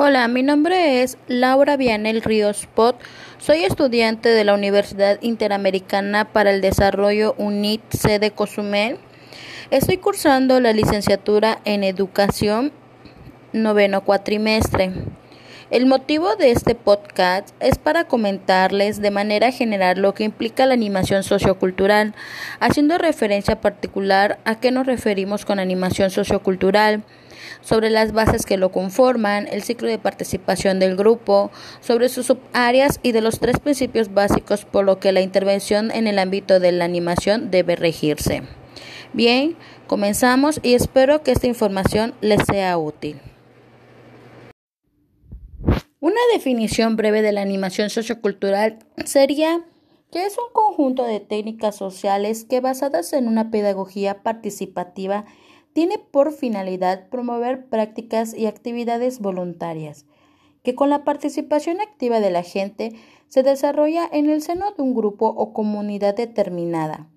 Hola, mi nombre es Laura Vianel Ríos Pot. Soy estudiante de la Universidad Interamericana para el Desarrollo UNIT sede Cozumel. Estoy cursando la licenciatura en Educación noveno cuatrimestre. El motivo de este podcast es para comentarles de manera general lo que implica la animación sociocultural, haciendo referencia particular a qué nos referimos con animación sociocultural sobre las bases que lo conforman, el ciclo de participación del grupo, sobre sus subáreas y de los tres principios básicos por lo que la intervención en el ámbito de la animación debe regirse. Bien, comenzamos y espero que esta información les sea útil. Una definición breve de la animación sociocultural sería que es un conjunto de técnicas sociales que basadas en una pedagogía participativa tiene por finalidad promover prácticas y actividades voluntarias que con la participación activa de la gente se desarrolla en el seno de un grupo o comunidad determinada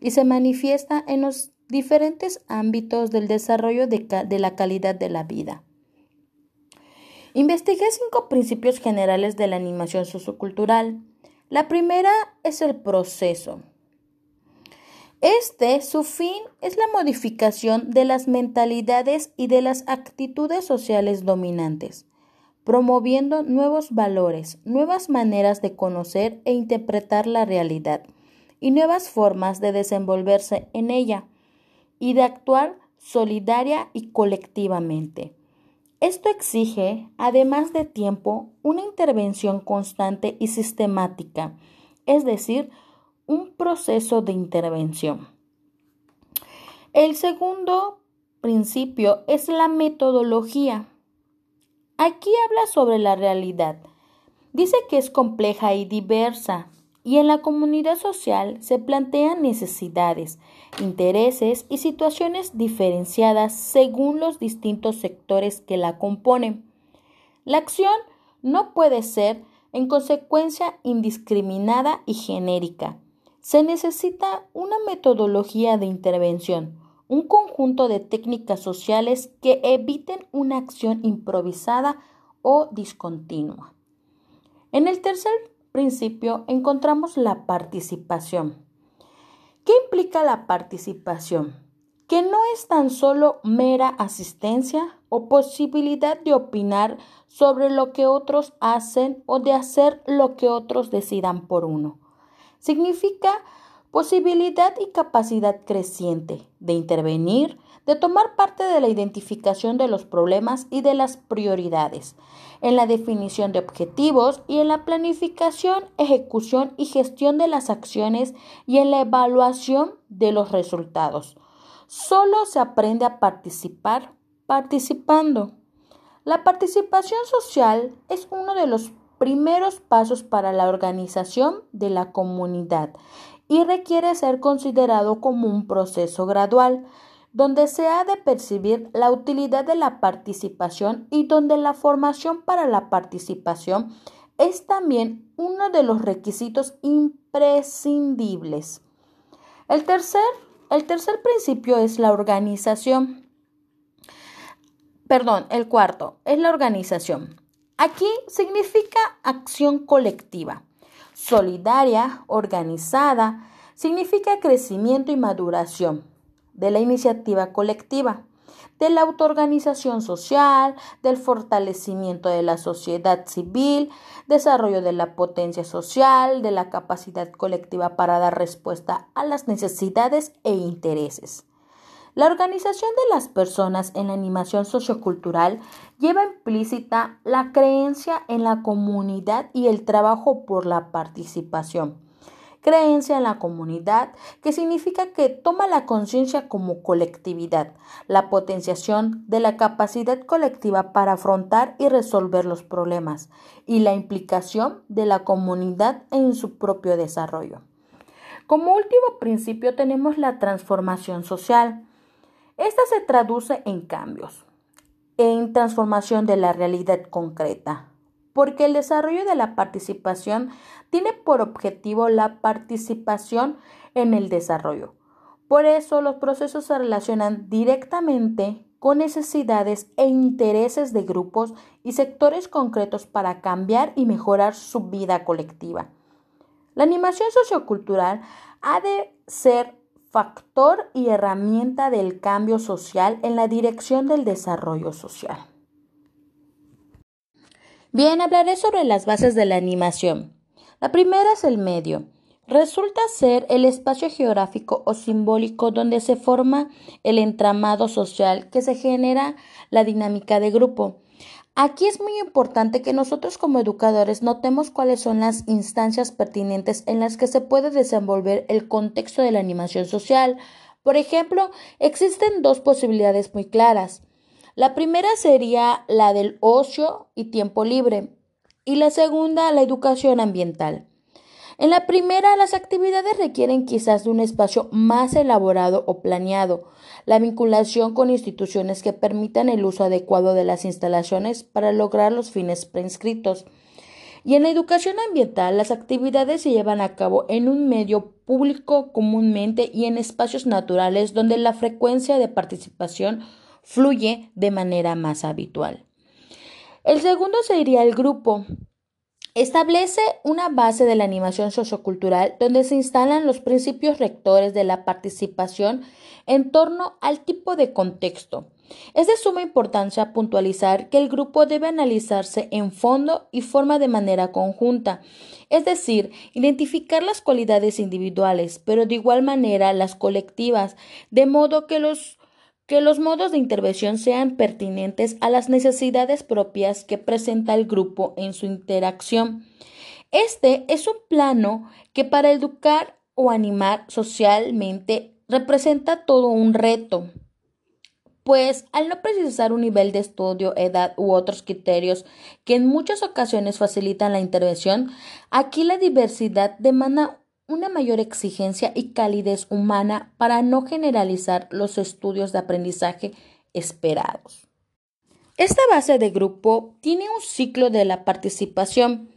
y se manifiesta en los diferentes ámbitos del desarrollo de, de la calidad de la vida. Investigué cinco principios generales de la animación sociocultural. La primera es el proceso. Este, su fin es la modificación de las mentalidades y de las actitudes sociales dominantes, promoviendo nuevos valores, nuevas maneras de conocer e interpretar la realidad y nuevas formas de desenvolverse en ella y de actuar solidaria y colectivamente. Esto exige, además de tiempo, una intervención constante y sistemática, es decir, un proceso de intervención. El segundo principio es la metodología. Aquí habla sobre la realidad. Dice que es compleja y diversa, y en la comunidad social se plantean necesidades, intereses y situaciones diferenciadas según los distintos sectores que la componen. La acción no puede ser, en consecuencia, indiscriminada y genérica. Se necesita una metodología de intervención, un conjunto de técnicas sociales que eviten una acción improvisada o discontinua. En el tercer principio encontramos la participación. ¿Qué implica la participación? Que no es tan solo mera asistencia o posibilidad de opinar sobre lo que otros hacen o de hacer lo que otros decidan por uno. Significa posibilidad y capacidad creciente de intervenir, de tomar parte de la identificación de los problemas y de las prioridades, en la definición de objetivos y en la planificación, ejecución y gestión de las acciones y en la evaluación de los resultados. Solo se aprende a participar participando. La participación social es uno de los primeros pasos para la organización de la comunidad y requiere ser considerado como un proceso gradual, donde se ha de percibir la utilidad de la participación y donde la formación para la participación es también uno de los requisitos imprescindibles. El tercer, el tercer principio es la organización. Perdón, el cuarto es la organización. Aquí significa acción colectiva solidaria, organizada, significa crecimiento y maduración de la iniciativa colectiva, de la autoorganización social, del fortalecimiento de la sociedad civil, desarrollo de la potencia social, de la capacidad colectiva para dar respuesta a las necesidades e intereses. La organización de las personas en la animación sociocultural lleva implícita la creencia en la comunidad y el trabajo por la participación. Creencia en la comunidad, que significa que toma la conciencia como colectividad, la potenciación de la capacidad colectiva para afrontar y resolver los problemas, y la implicación de la comunidad en su propio desarrollo. Como último principio tenemos la transformación social. Esta se traduce en cambios, en transformación de la realidad concreta, porque el desarrollo de la participación tiene por objetivo la participación en el desarrollo. Por eso los procesos se relacionan directamente con necesidades e intereses de grupos y sectores concretos para cambiar y mejorar su vida colectiva. La animación sociocultural ha de ser factor y herramienta del cambio social en la dirección del desarrollo social. Bien, hablaré sobre las bases de la animación. La primera es el medio. Resulta ser el espacio geográfico o simbólico donde se forma el entramado social que se genera la dinámica de grupo. Aquí es muy importante que nosotros como educadores notemos cuáles son las instancias pertinentes en las que se puede desenvolver el contexto de la animación social. Por ejemplo, existen dos posibilidades muy claras. La primera sería la del ocio y tiempo libre y la segunda la educación ambiental. En la primera, las actividades requieren quizás de un espacio más elaborado o planeado, la vinculación con instituciones que permitan el uso adecuado de las instalaciones para lograr los fines prescritos. Y en la educación ambiental, las actividades se llevan a cabo en un medio público comúnmente y en espacios naturales donde la frecuencia de participación fluye de manera más habitual. El segundo sería el grupo, Establece una base de la animación sociocultural donde se instalan los principios rectores de la participación en torno al tipo de contexto. Es de suma importancia puntualizar que el grupo debe analizarse en fondo y forma de manera conjunta, es decir, identificar las cualidades individuales, pero de igual manera las colectivas, de modo que los que los modos de intervención sean pertinentes a las necesidades propias que presenta el grupo en su interacción. Este es un plano que para educar o animar socialmente representa todo un reto, pues al no precisar un nivel de estudio, edad u otros criterios que en muchas ocasiones facilitan la intervención, aquí la diversidad demanda una mayor exigencia y calidez humana para no generalizar los estudios de aprendizaje esperados. Esta base de grupo tiene un ciclo de la participación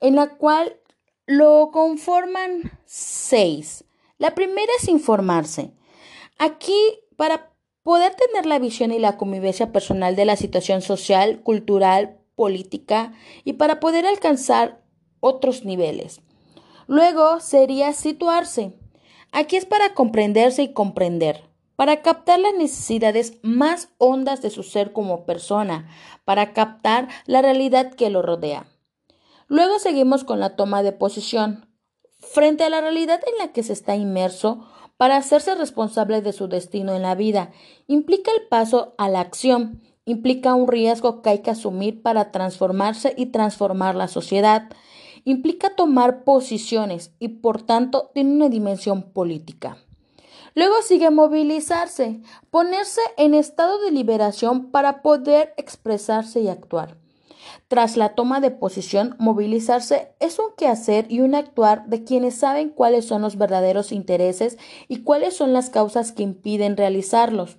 en la cual lo conforman seis. La primera es informarse. Aquí, para poder tener la visión y la convivencia personal de la situación social, cultural, política y para poder alcanzar otros niveles. Luego sería situarse. Aquí es para comprenderse y comprender, para captar las necesidades más hondas de su ser como persona, para captar la realidad que lo rodea. Luego seguimos con la toma de posición, frente a la realidad en la que se está inmerso, para hacerse responsable de su destino en la vida. Implica el paso a la acción, implica un riesgo que hay que asumir para transformarse y transformar la sociedad implica tomar posiciones y por tanto tiene una dimensión política. Luego sigue movilizarse, ponerse en estado de liberación para poder expresarse y actuar. Tras la toma de posición, movilizarse es un quehacer y un actuar de quienes saben cuáles son los verdaderos intereses y cuáles son las causas que impiden realizarlos.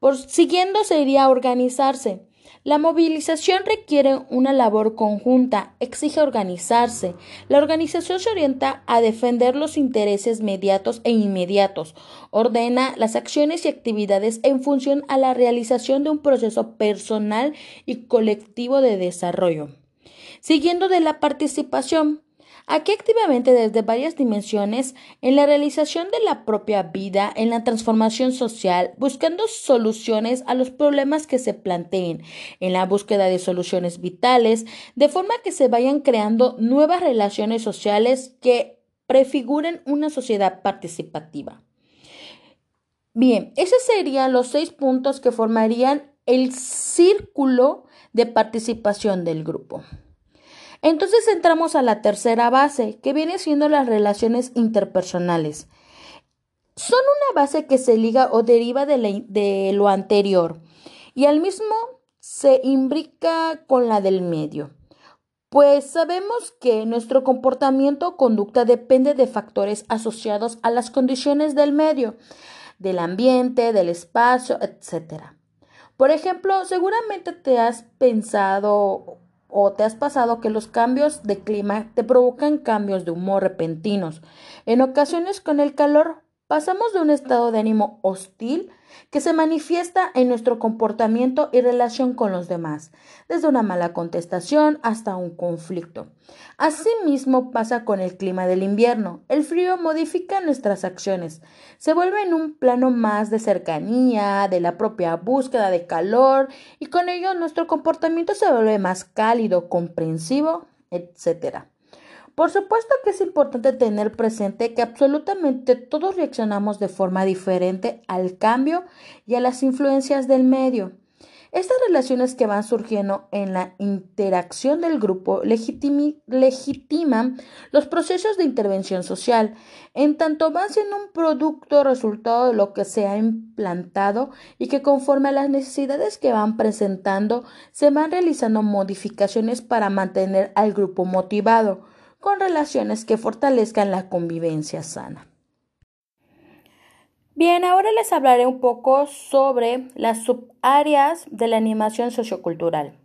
Por siguiendo sería organizarse, la movilización requiere una labor conjunta, exige organizarse. La organización se orienta a defender los intereses mediatos e inmediatos, ordena las acciones y actividades en función a la realización de un proceso personal y colectivo de desarrollo. Siguiendo de la participación, Aquí activamente desde varias dimensiones, en la realización de la propia vida, en la transformación social, buscando soluciones a los problemas que se planteen, en la búsqueda de soluciones vitales, de forma que se vayan creando nuevas relaciones sociales que prefiguren una sociedad participativa. Bien, esos serían los seis puntos que formarían el círculo de participación del grupo. Entonces entramos a la tercera base, que viene siendo las relaciones interpersonales. Son una base que se liga o deriva de, lo anterior y al mismo se imbrica con la del medio. Pues sabemos que nuestro comportamiento o conducta depende de factores asociados a las condiciones del medio, del ambiente, del espacio, etc. Por ejemplo, seguramente te has pensado o te has pasado que los cambios de clima te provocan cambios de humor repentinos. En ocasiones con el calor Pasamos de un estado de ánimo hostil que se manifiesta en nuestro comportamiento y relación con los demás, desde una mala contestación hasta un conflicto. Asimismo pasa con el clima del invierno. El frío modifica nuestras acciones, se vuelve en un plano más de cercanía, de la propia búsqueda de calor y con ello nuestro comportamiento se vuelve más cálido, comprensivo, etc. Por supuesto que es importante tener presente que absolutamente todos reaccionamos de forma diferente al cambio y a las influencias del medio. Estas relaciones que van surgiendo en la interacción del grupo legitiman los procesos de intervención social, en tanto van siendo un producto resultado de lo que se ha implantado y que conforme a las necesidades que van presentando se van realizando modificaciones para mantener al grupo motivado con relaciones que fortalezcan la convivencia sana. Bien, ahora les hablaré un poco sobre las subáreas de la animación sociocultural.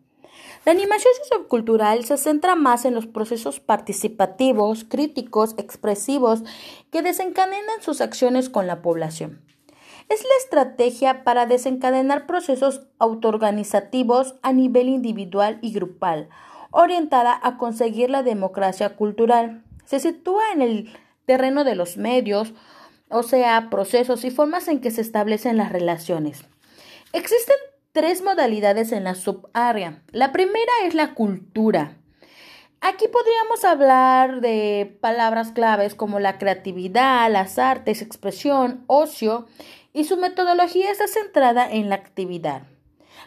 La animación sociocultural se centra más en los procesos participativos, críticos, expresivos que desencadenan sus acciones con la población. Es la estrategia para desencadenar procesos autoorganizativos a nivel individual y grupal, orientada a conseguir la democracia cultural. Se sitúa en el terreno de los medios, o sea, procesos y formas en que se establecen las relaciones. Existen tres modalidades en la subárea. La primera es la cultura. Aquí podríamos hablar de palabras claves como la creatividad, las artes, expresión, ocio, y su metodología está centrada en la actividad.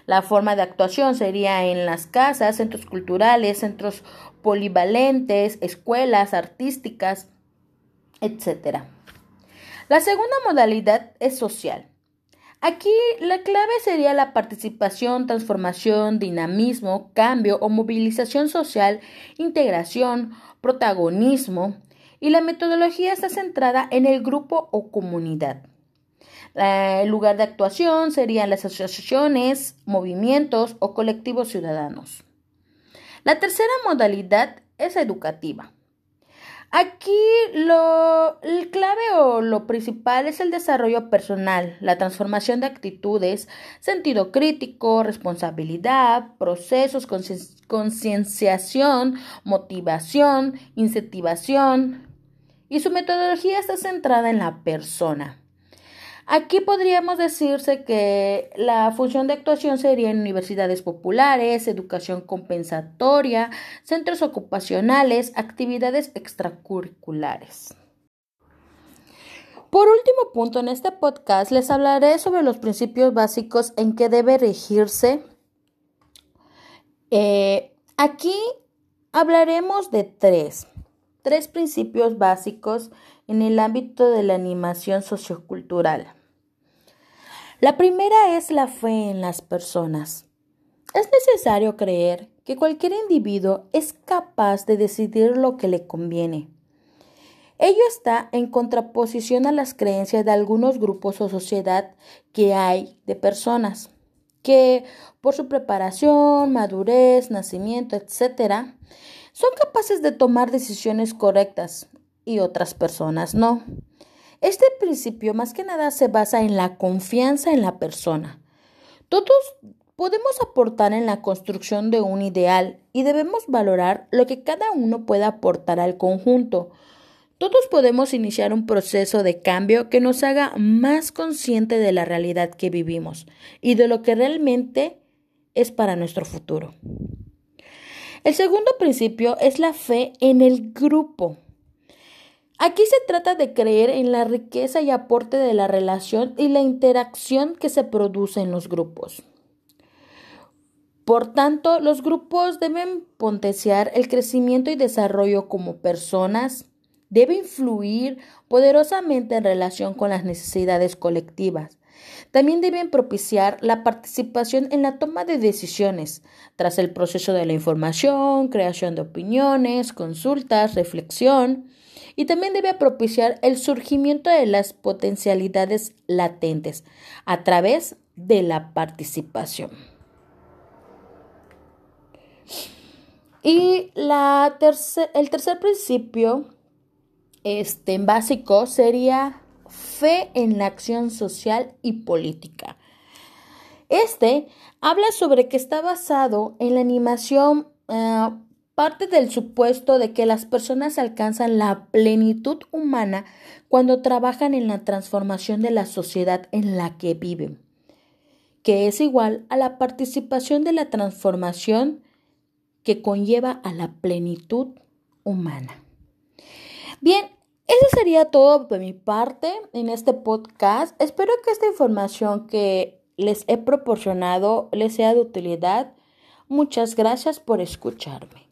La forma de actuación sería en las casas, centros culturales, centros polivalentes, escuelas artísticas, etc. La segunda modalidad es social. Aquí la clave sería la participación, transformación, dinamismo, cambio o movilización social, integración, protagonismo, y la metodología está centrada en el grupo o comunidad. El lugar de actuación serían las asociaciones, movimientos o colectivos ciudadanos. La tercera modalidad es educativa. Aquí lo el clave o lo principal es el desarrollo personal, la transformación de actitudes, sentido crítico, responsabilidad, procesos, concienciación, motivación, incentivación. Y su metodología está centrada en la persona. Aquí podríamos decirse que la función de actuación sería en universidades populares, educación compensatoria, centros ocupacionales, actividades extracurriculares. Por último punto, en este podcast les hablaré sobre los principios básicos en que debe regirse. Eh, aquí hablaremos de tres, tres principios básicos en el ámbito de la animación sociocultural. La primera es la fe en las personas. Es necesario creer que cualquier individuo es capaz de decidir lo que le conviene. Ello está en contraposición a las creencias de algunos grupos o sociedad que hay de personas que por su preparación, madurez, nacimiento, etc., son capaces de tomar decisiones correctas y otras personas no. Este principio más que nada se basa en la confianza en la persona. Todos podemos aportar en la construcción de un ideal y debemos valorar lo que cada uno puede aportar al conjunto. Todos podemos iniciar un proceso de cambio que nos haga más consciente de la realidad que vivimos y de lo que realmente es para nuestro futuro. El segundo principio es la fe en el grupo. Aquí se trata de creer en la riqueza y aporte de la relación y la interacción que se produce en los grupos. Por tanto, los grupos deben potenciar el crecimiento y desarrollo como personas, debe influir poderosamente en relación con las necesidades colectivas. También deben propiciar la participación en la toma de decisiones, tras el proceso de la información, creación de opiniones, consultas, reflexión, y también debe propiciar el surgimiento de las potencialidades latentes a través de la participación. Y el tercer principio este, básico sería Fe en la acción social y política. Este habla sobre que está basado en la animación, eh, parte del supuesto de que las personas alcanzan la plenitud humana cuando trabajan en la transformación de la sociedad en la que viven, que es igual a la participación de la transformación que conlleva a la plenitud humana. Bien, eso sería todo de mi parte en este podcast. Espero que esta información que les he proporcionado les sea de utilidad. Muchas gracias por escucharme.